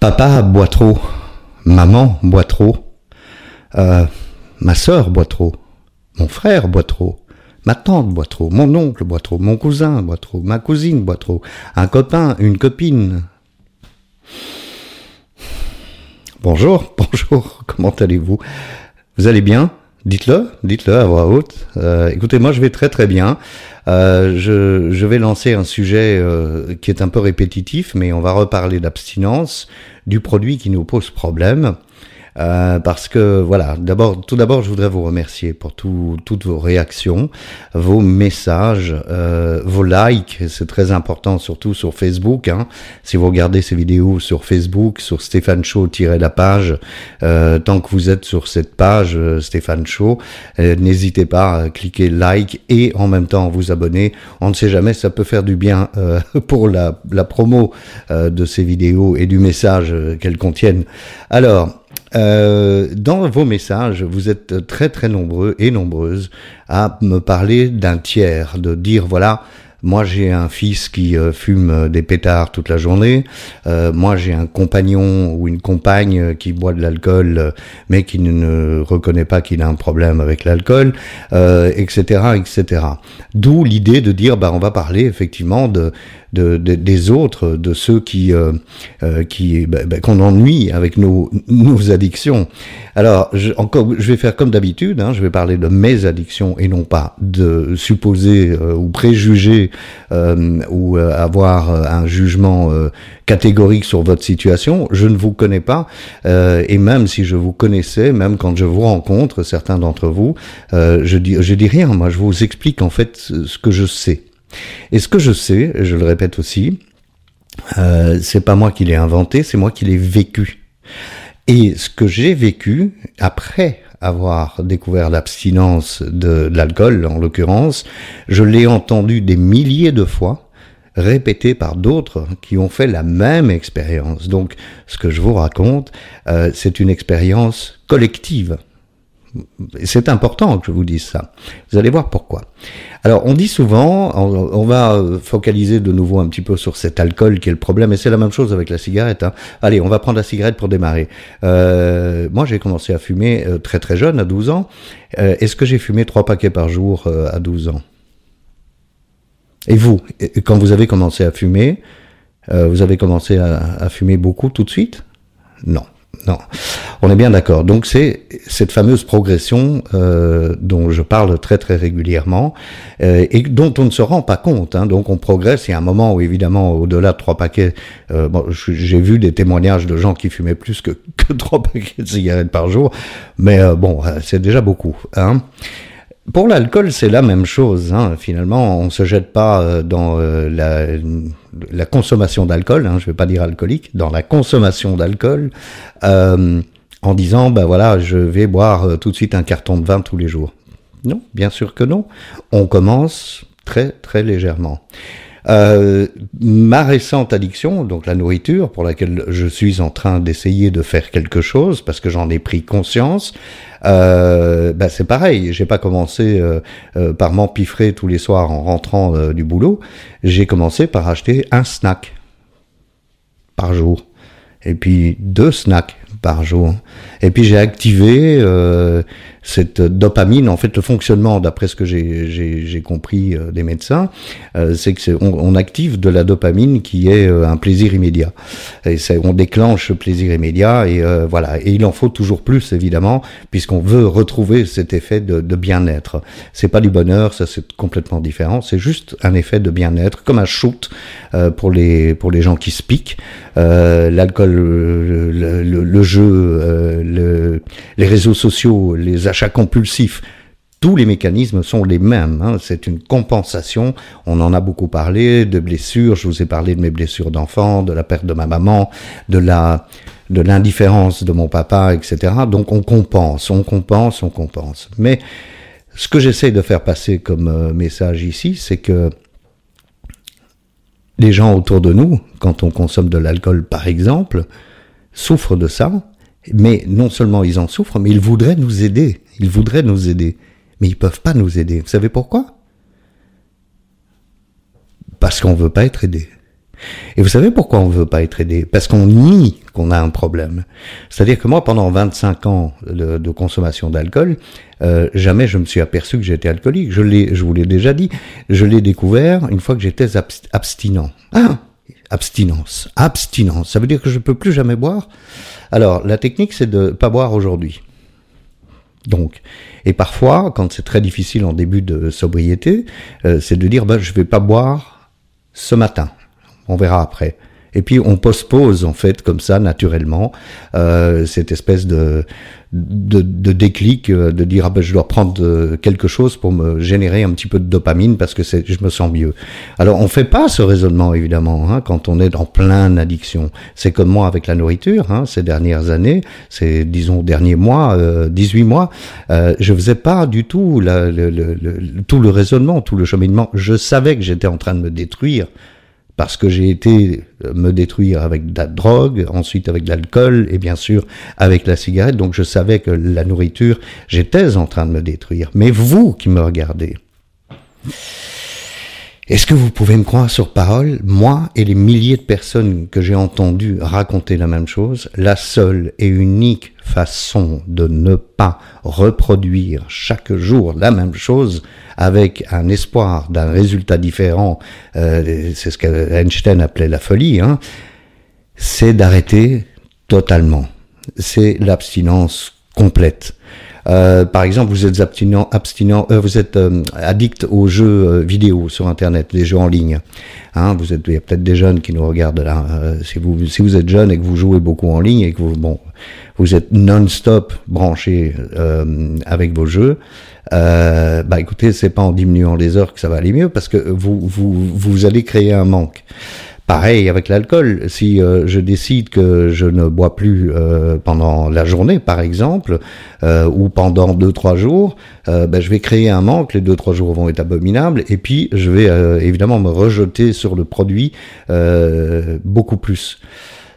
Papa boit trop, maman boit trop, euh, ma sœur boit trop, mon frère boit trop, ma tante boit trop, mon oncle boit trop, mon cousin boit trop, ma cousine boit trop, un copain, une copine. Bonjour, bonjour, comment allez-vous? Vous allez bien? Dites-le, dites-le à voix haute. Euh, écoutez, moi je vais très très bien. Euh, je, je, vais lancer un sujet euh, qui est un peu répétitif, mais on va reparler d'abstinence, du produit qui nous pose problème. Euh, parce que voilà, d'abord, tout d'abord, je voudrais vous remercier pour tout, toutes vos réactions, vos messages, euh, vos likes. C'est très important, surtout sur Facebook. Hein. Si vous regardez ces vidéos sur Facebook, sur Stéphane Show la page, euh, tant que vous êtes sur cette page euh, Stéphane Show, euh, n'hésitez pas à cliquer like et en même temps vous abonner. On ne sait jamais, ça peut faire du bien euh, pour la, la promo de ces vidéos et du message qu'elles contiennent. Alors, euh, dans vos messages, vous êtes très très nombreux et nombreuses à me parler d'un tiers, de dire voilà, moi, j'ai un fils qui euh, fume des pétards toute la journée. Euh, moi, j'ai un compagnon ou une compagne qui boit de l'alcool, mais qui ne, reconnaît pas qu'il a un problème avec l'alcool, etc., etc. D'où l'idée de dire, bah, on va parler effectivement de de, des autres, de ceux qui, euh, euh, qui bah, bah, qu'on ennuie avec nos, nos addictions. Alors, je, encore, je vais faire comme d'habitude. Hein, je vais parler de mes addictions et non pas de supposer euh, ou préjuger ou avoir un jugement catégorique sur votre situation. Je ne vous connais pas et même si je vous connaissais, même quand je vous rencontre, certains d'entre vous, je dis, je dis rien. Moi, je vous explique en fait ce que je sais. Et ce que je sais, je le répète aussi, euh, c'est pas moi qui l'ai inventé, c'est moi qui l'ai vécu. Et ce que j'ai vécu après avoir découvert l'abstinence de, l'alcool, en l'occurrence, je l'ai entendu des milliers de fois, répété par d'autres qui ont fait la même expérience. Donc, ce que je vous raconte, euh, c'est une expérience collective. C'est important que je vous dise ça. Vous allez voir pourquoi. Alors, on dit souvent, on, va focaliser de nouveau un petit peu sur cet alcool qui est le problème, et c'est la même chose avec la cigarette. Hein. Allez, on va prendre la cigarette pour démarrer. Euh, moi, j'ai commencé à fumer euh, très très jeune, à 12 ans. Euh, est-ce que j'ai fumé trois paquets par jour à 12 ans? Et vous, quand vous avez commencé à fumer, vous avez commencé à fumer beaucoup tout de suite? Non. Non, on est bien d'accord. Donc c'est cette fameuse progression euh, dont je parle très très régulièrement euh, et dont on ne se rend pas compte. Hein. Donc on progresse. Il y a un moment où évidemment au-delà de trois paquets, euh, j'ai vu des témoignages de gens qui fumaient plus que, que trois paquets de cigarettes par jour, mais euh, bon, c'est déjà beaucoup. Hein. Pour l'alcool, c'est la même chose. Hein. Finalement, on se jette pas euh, dans euh, la, consommation d'alcool. Hein, je vais pas dire alcoolique, dans la consommation d'alcool, euh, en disant, ben voilà, je vais boire tout de suite un carton de vin tous les jours. Non, bien sûr que non. On commence très très légèrement. Euh, ma récente addiction, donc la nourriture, pour laquelle je suis en train d'essayer de faire quelque chose parce que j'en ai pris conscience, euh, bah c'est pareil. J'ai pas commencé euh, euh, par m'empiffrer tous les soirs en rentrant euh, du boulot. J'ai commencé par acheter un snack par jour et puis deux snacks par jour. Et puis j'ai activé euh, cette dopamine. En fait, le fonctionnement, d'après ce que j'ai compris euh, des médecins, euh, c'est que on, active de la dopamine qui est euh, un plaisir immédiat. On déclenche ce plaisir immédiat et voilà. Et il en faut toujours plus évidemment, puisqu'on veut retrouver cet effet de, bien-être. C'est pas du bonheur, ça c'est complètement différent. C'est juste un effet de bien-être, comme un shoot pour les pour les gens qui se piquent. L'alcool, le, jeu, le, les réseaux sociaux, les achats compulsifs. Tous les mécanismes sont les mêmes. Hein. C'est une compensation. On en a beaucoup parlé de blessures. Je vous ai parlé de mes blessures d'enfant, de la perte de ma maman, de la de l'indifférence de mon papa, etc. Donc on compense, on compense, on compense. Mais ce que j'essaie de faire passer comme euh, message ici, c'est que les gens autour de nous, quand on consomme de l'alcool par exemple, souffrent de ça, mais non seulement ils en souffrent, mais ils voudraient nous aider. Ils voudraient nous aider. Mais ils peuvent pas nous aider. Vous savez pourquoi? Parce qu'on veut pas être aidé. Et vous savez pourquoi on ne veut pas être aidé? Parce qu'on nie qu'on a un problème. C'est-à-dire que moi, pendant 25 ans de, consommation d'alcool, euh, jamais je me suis aperçu que j'étais alcoolique. Je l'ai, je vous l'ai déjà dit, je l'ai découvert une fois que j'étais abstinent. Ah, abstinence, abstinence. Ça veut dire que je peux plus jamais boire? Alors, la technique, c'est de pas boire aujourd'hui. Donc, et parfois, quand c'est très difficile en début de sobriété, euh, c'est de dire, ben, je vais pas boire ce matin. On verra après. Et puis on postpose en fait comme ça naturellement euh, cette espèce de, de, de déclic euh, de dire ah ben je dois prendre euh, quelque chose pour me générer un petit peu de dopamine parce que je me sens mieux. Alors on fait pas ce raisonnement évidemment hein, quand on est dans plein d'addiction. C'est comme moi avec la nourriture hein, ces dernières années, ces disons derniers mois, euh, 18 mois, euh, je faisais pas du tout la, le, le, le, tout le raisonnement, tout le cheminement. Je savais que j'étais en train de me détruire parce que j'ai été euh, me détruire avec de la drogue, ensuite avec de l'alcool et bien sûr avec la cigarette. Donc je savais que la nourriture, j'étais en train de me détruire. Mais vous qui me regardez, est-ce que vous pouvez me croire sur parole, moi et les milliers de personnes que j'ai entendues raconter la même chose, la seule et unique façon de ne pas reproduire chaque jour la même chose avec un espoir d'un résultat différent, euh, c'est ce qu'Einstein appelait la folie, hein, c'est d'arrêter totalement. C'est l'abstinence complète. Euh, par exemple, vous êtes abstinent, abstinent euh, vous êtes euh, addict aux jeux vidéo sur Internet, des jeux en ligne. Hein, vous êtes, il y a peut-être des jeunes qui nous regardent là. si vous, si vous êtes jeune et que vous jouez beaucoup en ligne et que vous, bon, vous êtes non-stop branché avec vos jeux, bah écoutez, c'est pas en diminuant les heures que ça va aller mieux parce que vous, vous, vous allez créer un manque. Pareil avec l'alcool. Si euh, je décide que je ne bois plus euh, pendant la journée, par exemple, euh, ou pendant deux trois jours, ben, je vais créer un manque. Les deux trois jours vont être abominables, et puis je vais évidemment me rejeter sur le produit beaucoup plus.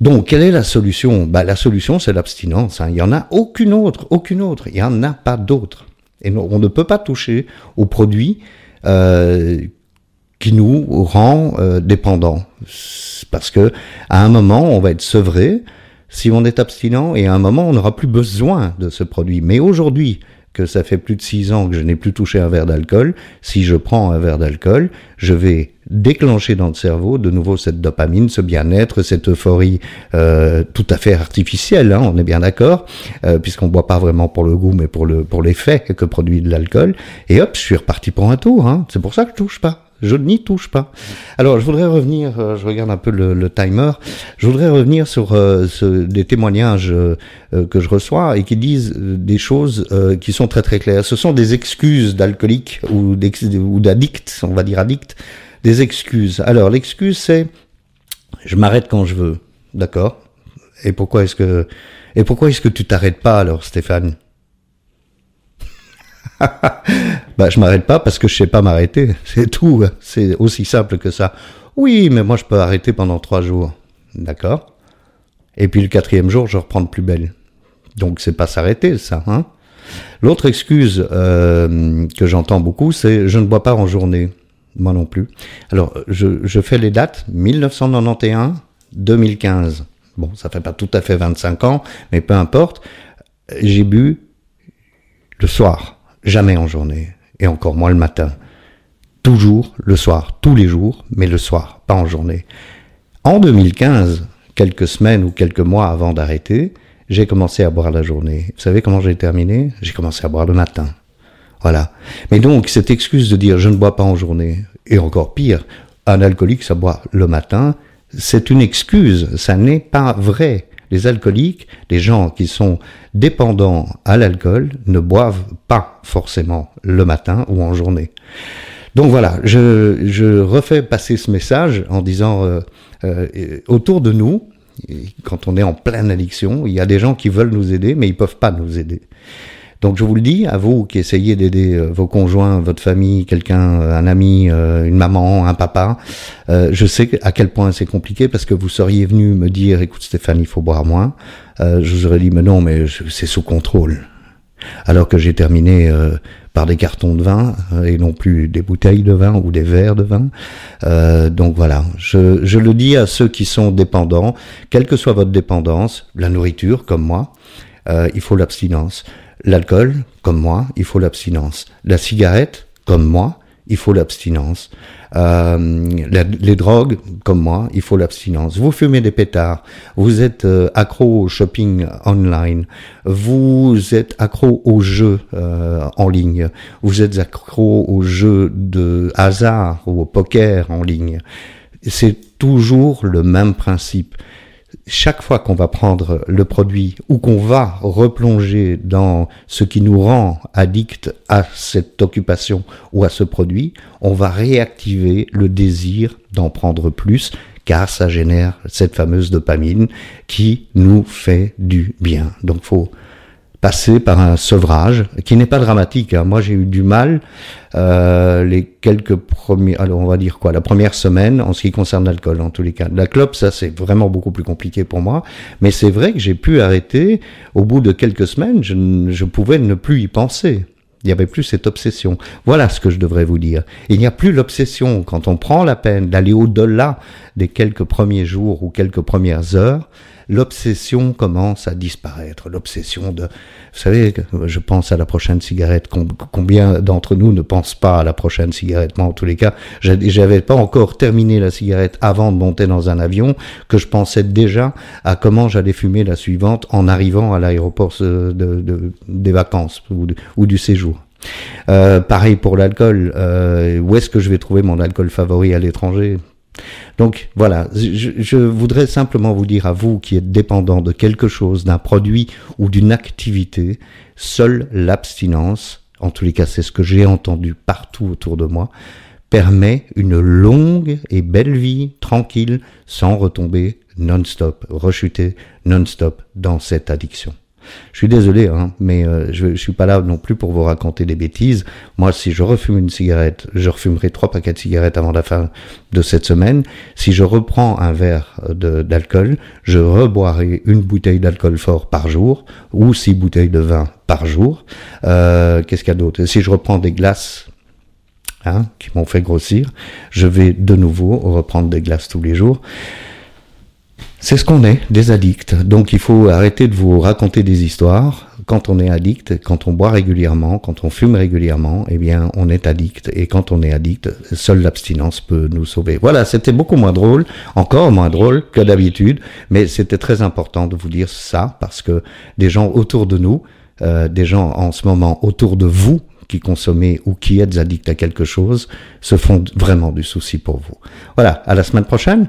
Donc, quelle est la solution? Ben, La solution, c'est l'abstinence. Hein. Il n'y en a aucune autre, aucune autre. Il n'y en a pas d'autre. Et on ne peut pas toucher aux produits qui nous rend euh, dépendants. Parce que à un moment, on va être sevré si on est abstinent et à un moment, on n'aura plus besoin de ce produit. Mais aujourd'hui, que ça fait plus de six ans que je n'ai plus touché un verre d'alcool, si je prends un verre d'alcool, je vais déclencher dans le cerveau de nouveau cette dopamine, ce bien-être, cette euphorie euh, tout à fait artificielle, hein, on est bien d'accord, euh, puisqu'on boit pas vraiment pour le goût, mais pour le pour l'effet que produit de l'alcool. Et hop, je suis reparti pour un tour. Hein. C'est pour ça que je touche pas. Je n'y touche pas. Alors, je voudrais revenir, euh, je regarde un peu le, timer, je voudrais revenir sur euh, ce, des témoignages euh, que je reçois et qui disent des choses qui sont très très claires. Ce sont des excuses d'alcooliques ou d'addicts, on va dire addicts, des excuses. Alors, l'excuse c'est je m'arrête quand je veux. D'accord? Et pourquoi est-ce que et pourquoi est-ce que tu t'arrêtes pas alors, Stéphane? Bah, je m'arrête pas parce que je sais pas m'arrêter. C'est tout. C'est aussi simple que ça. Oui, mais moi, je peux arrêter pendant trois jours. D'accord? Et puis le quatrième jour, je reprends de plus belle. Donc, c'est pas s'arrêter, ça, hein? L'autre excuse euh, que j'entends beaucoup, c'est je ne bois pas en journée. Moi non plus. Alors, je, je fais les dates 1991, 2015. Bon, ça fait pas tout à fait 25 ans, mais peu importe. J'ai bu le soir jamais en journée, et encore moins le matin. Toujours le soir, tous les jours, mais le soir, pas en journée. En 2015, quelques semaines ou quelques mois avant d'arrêter, j'ai commencé à boire la journée. Vous savez comment j'ai terminé? J'ai commencé à boire le matin. Voilà. Mais donc, cette excuse de dire je ne bois pas en journée, et encore pire, un alcoolique, ça boit le matin, c'est une excuse, ça n'est pas vrai les alcooliques, les gens qui sont dépendants à l'alcool, ne boivent pas forcément le matin ou en journée. Donc voilà, je, refais passer ce message en disant euh, euh, autour de nous, quand on est en pleine addiction, il y a des gens qui veulent nous aider, mais ils peuvent pas nous aider. Donc je vous le dis, à vous qui essayez d'aider euh, vos conjoints, votre famille, quelqu'un, euh, un ami, euh, une maman, un papa, je sais à quel point c'est compliqué parce que vous seriez venu me dire, écoute Stéphane, il faut boire moins. je vous aurais dit, mais non, mais c'est sous contrôle. Alors que j'ai terminé par des cartons de vin et non plus des bouteilles de vin ou des verres de vin. Donc voilà, je, le dis à ceux qui sont dépendants, quelle que soit votre dépendance, la nourriture comme moi, il faut l'abstinence. L'alcool, comme moi, il faut l'abstinence. La cigarette, comme moi, il faut l'abstinence. Euh, les drogues, comme moi, il faut l'abstinence. Vous fumez des pétards, vous êtes euh, accro au shopping online, vous êtes accro aux jeux euh, en ligne, vous êtes accro aux jeux de hasard ou au poker en ligne. C'est toujours le même principe chaque fois qu'on va prendre le produit ou qu'on va replonger dans ce qui nous rend addict à cette occupation ou à ce produit, on va réactiver le désir d'en prendre plus car ça génère cette fameuse dopamine qui nous fait du bien. Donc faut passer par un sevrage qui n'est pas dramatique. Hein. Moi, j'ai eu du mal euh, les quelques premiers, alors on va dire quoi, la première semaine en ce qui concerne l'alcool, en tous les cas. La clope, ça c'est vraiment beaucoup plus compliqué pour moi, mais c'est vrai que j'ai pu arrêter au bout de quelques semaines. Je, je pouvais ne plus y penser. Il n'y avait plus cette obsession. Voilà ce que je devrais vous dire. Il n'y a plus l'obsession quand on prend la peine d'aller au-delà des quelques premiers jours ou quelques premières heures l'obsession commence à disparaître. L'obsession de, vous savez, je pense à la prochaine cigarette. Combien d'entre nous ne pensent pas à la prochaine cigarette? Moi, en tous les cas, j'avais pas encore terminé la cigarette avant de monter dans un avion que je pensais déjà à comment j'allais fumer la suivante en arrivant à l'aéroport de, des vacances ou, ou du séjour. Euh, pareil pour l'alcool. Euh, où est-ce que je vais trouver mon alcool favori à l'étranger? Donc voilà, je, voudrais simplement vous dire à vous qui êtes dépendant de quelque chose, d'un produit ou d'une activité, seule l'abstinence, en tous les cas c'est ce que j'ai entendu partout autour de moi, permet une longue et belle vie tranquille sans retomber non-stop, rechuter non-stop dans cette addiction. Je suis désolé, hein, mais euh, je, je suis pas là non plus pour vous raconter des bêtises. Moi, si je refume une cigarette, je refumerai trois paquets de cigarettes avant la fin de cette semaine. Si je reprends un verre d'alcool, je reboirai une bouteille d'alcool fort par jour ou six bouteilles de vin par jour. Euh, Qu'est-ce qu'il y a d'autre? Si je reprends des glaces Hein, qui m'ont fait grossir, je vais de nouveau reprendre des glaces tous les jours. C'est ce qu'on est, des addicts. Donc il faut arrêter de vous raconter des histoires. Quand on est addict, quand on boit régulièrement, quand on fume régulièrement, eh bien on est addict. Et quand on est addict, seule l'abstinence peut nous sauver. Voilà, c'était beaucoup moins drôle, encore moins drôle que d'habitude, mais c'était très important de vous dire ça parce que des gens autour de nous, euh, des gens en ce moment autour de vous, qui consommez ou qui êtes addicts à quelque chose, se font vraiment du souci pour vous. Voilà, à la semaine prochaine.